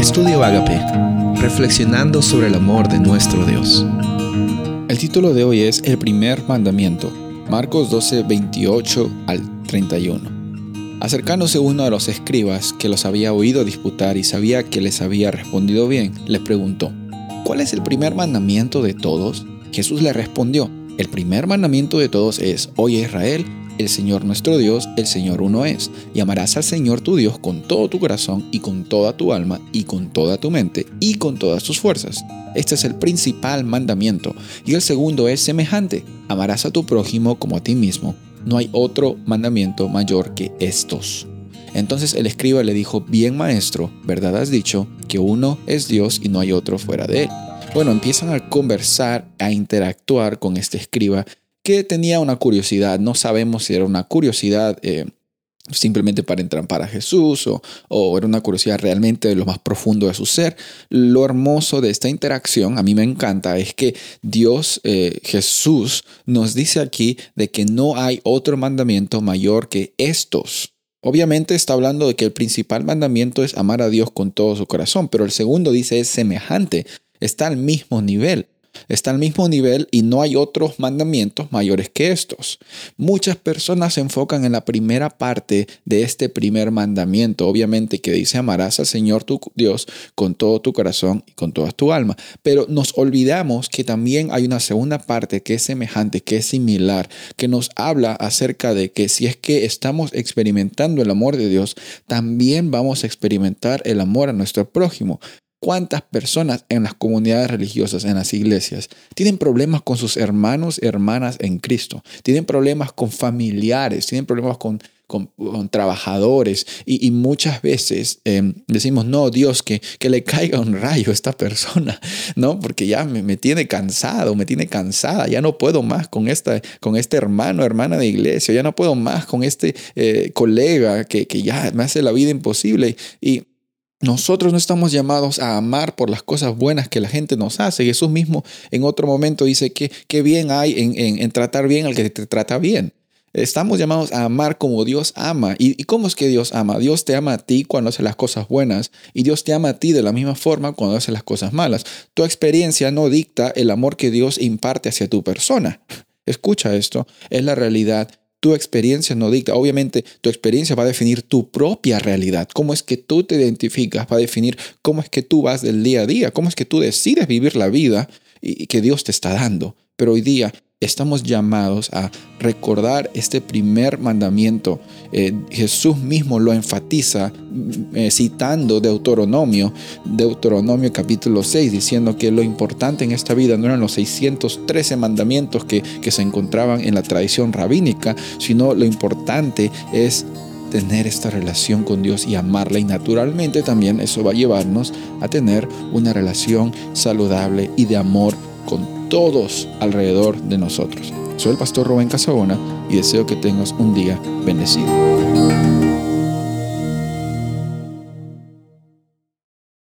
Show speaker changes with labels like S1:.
S1: Estudio Agape, reflexionando sobre el amor de nuestro Dios.
S2: El título de hoy es El primer mandamiento, Marcos 12, 28 al 31. Acercándose uno de los escribas que los había oído disputar y sabía que les había respondido bien, les preguntó, ¿cuál es el primer mandamiento de todos? Jesús le respondió, el primer mandamiento de todos es, oye Israel, el Señor nuestro Dios, el Señor uno es. Y amarás al Señor tu Dios con todo tu corazón y con toda tu alma y con toda tu mente y con todas tus fuerzas. Este es el principal mandamiento. Y el segundo es semejante. Amarás a tu prójimo como a ti mismo. No hay otro mandamiento mayor que estos. Entonces el escriba le dijo, bien maestro, ¿verdad has dicho que uno es Dios y no hay otro fuera de él? Bueno, empiezan a conversar, a interactuar con este escriba que tenía una curiosidad. No sabemos si era una curiosidad eh, simplemente para entrampar a Jesús o, era una curiosidad realmente de lo más profundo de su ser. Lo hermoso de esta interacción, a mí me encanta, es que Dios, eh, Jesús, nos dice aquí de que no hay otro mandamiento mayor que estos. Obviamente está hablando de que el principal mandamiento es amar a Dios con todo su corazón, pero el segundo dice es semejante, está al mismo nivel está al mismo nivel y no hay otros mandamientos mayores que estos. Muchas personas se enfocan en la primera parte de este primer mandamiento, obviamente que dice amarás al Señor tu Dios con todo tu corazón y con toda tu alma, pero nos olvidamos que también hay una segunda parte que es semejante, que es similar, que nos habla acerca de que si es que estamos experimentando el amor de Dios, también vamos a experimentar el amor a nuestro prójimo. ¿Cuántas personas en las comunidades religiosas, en las iglesias, tienen problemas con sus hermanos hermanas en Cristo? Tienen problemas con familiares, tienen problemas con, con, trabajadores y, muchas veces em, decimos, no, Dios, que, que le caiga un rayo a esta persona, ¿no? Porque ya me, tiene cansado, me tiene cansada, ya no puedo más con, esta, con este hermano, hermana de iglesia, ya no puedo más con este eh, colega que, que ya me hace la vida imposible. Y nosotros no estamos llamados a amar por las cosas buenas que la gente nos hace. Jesús mismo en otro momento dice que qué bien hay en, tratar bien al que te trata bien. Estamos llamados a amar como Dios ama. ¿Y, cómo es que Dios ama? Dios te ama a ti cuando hace las cosas buenas y Dios te ama a ti de la misma forma cuando hace las cosas malas. Tu experiencia no dicta el amor que Dios imparte hacia tu persona. Escucha esto, es la realidad tu experiencia no dicta. Obviamente, tu experiencia va a definir tu propia realidad. Cómo es que tú te identificas, va a definir cómo es que tú vas del día a día, cómo es que tú decides vivir la vida y que Dios te está dando. Pero hoy día estamos llamados a recordar este primer mandamiento. Eh, Jesús mismo lo enfatiza mm, eh, citando Deuteronomio, Deuteronomio capítulo 6, diciendo que lo importante en esta vida no eran los 613 mandamientos que, que se encontraban en la tradición rabínica, sino lo importante es tener esta relación con Dios y amarla y naturalmente también eso va a llevarnos a tener una relación saludable y de amor con todos alrededor de nosotros. Soy el pastor Rubén Casabona y deseo que tengas un día bendecido.